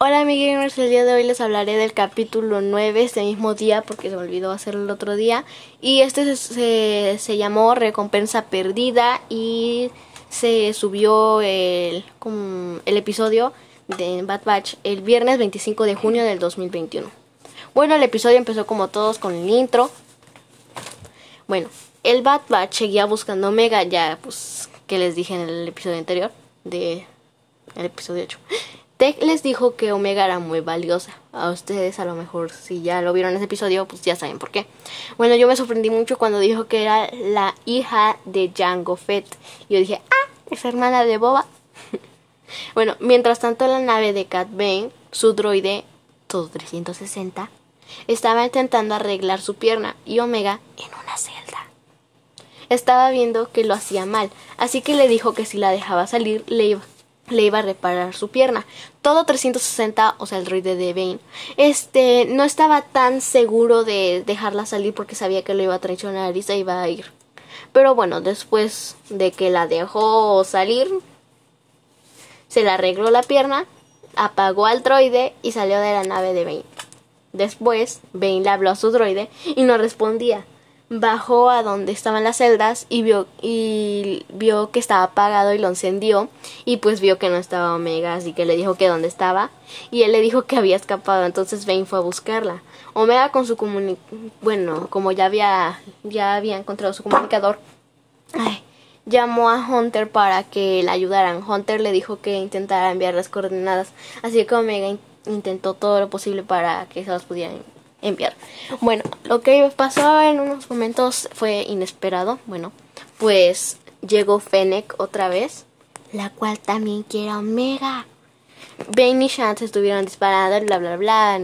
Hola mi gamers, el día de hoy les hablaré del capítulo 9 este mismo día porque se me olvidó hacerlo el otro día y este se, se, llamó Recompensa Perdida y se subió el, el episodio de Bad Batch el viernes 25 de junio del 2021. Bueno, el episodio empezó como todos con el intro. Bueno, el Bad Batch seguía buscando Omega ya pues que les dije en el episodio anterior de el episodio 8. Tech les dijo que Omega era muy valiosa. A ustedes a lo mejor si ya lo vieron en ese episodio, pues ya saben por qué. Bueno, yo me sorprendí mucho cuando dijo que era la hija de Jango Fett. Yo dije, ah, es hermana de Boba. bueno, mientras tanto la nave de Cat Bane, su droide, todo 360, estaba intentando arreglar su pierna y Omega en una celda. Estaba viendo que lo hacía mal, así que le dijo que si la dejaba salir le iba le iba a reparar su pierna. Todo 360, o sea, el droide de Bane, este, no estaba tan seguro de dejarla salir porque sabía que lo iba a traicionar y se iba a ir. Pero bueno, después de que la dejó salir, se le arregló la pierna, apagó al droide y salió de la nave de Bane. Después, Bane le habló a su droide y no respondía bajó a donde estaban las celdas y vio y vio que estaba apagado y lo encendió y pues vio que no estaba Omega así que le dijo que dónde estaba y él le dijo que había escapado entonces Bane fue a buscarla. Omega con su comuni bueno como ya había ya había encontrado su comunicador llamó a Hunter para que le ayudaran. Hunter le dijo que intentara enviar las coordenadas así que Omega intentó todo lo posible para que se las pudieran enviar. Bueno, lo que pasó en unos momentos fue inesperado. Bueno, pues llegó Fennec otra vez, la cual también quiere Omega. Bane y Chance estuvieron disparando, bla bla bla.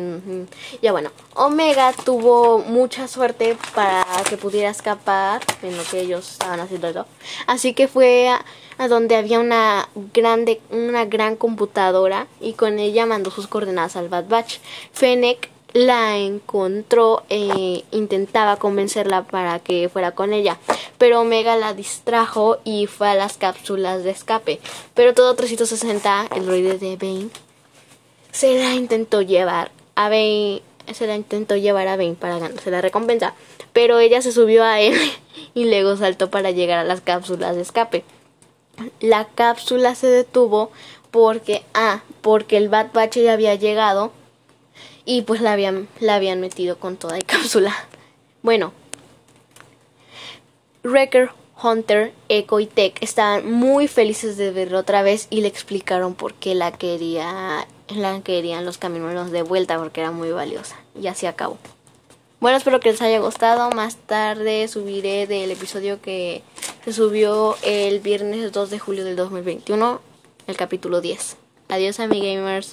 Ya bueno, Omega tuvo mucha suerte para que pudiera escapar en lo que ellos estaban haciendo. Así que fue a, a, donde había una grande, una gran computadora y con ella mandó sus coordenadas al Bad Batch. Fennec la encontró e intentaba convencerla para que fuera con ella, pero Omega la distrajo y fue a las cápsulas de escape. Pero todo 360, el droide de Bane, se la intentó llevar a Bane, se la intentó llevar a Bane para ganarse la recompensa, pero ella se subió a él y luego saltó para llegar a las cápsulas de escape. La cápsula se detuvo porque, ah, porque el Bad Batch ya había llegado y pues la habían, la habían metido con toda la cápsula. Bueno, Wrecker, Hunter, Echo y Tech estaban muy felices de verlo otra vez y le explicaron por qué la quería la querían los camioneros de vuelta porque era muy valiosa y así acabó. Bueno, espero que les haya gustado. Más tarde subiré del episodio que se subió el viernes 2 de julio del 2021, el capítulo 10. Adiós, gamers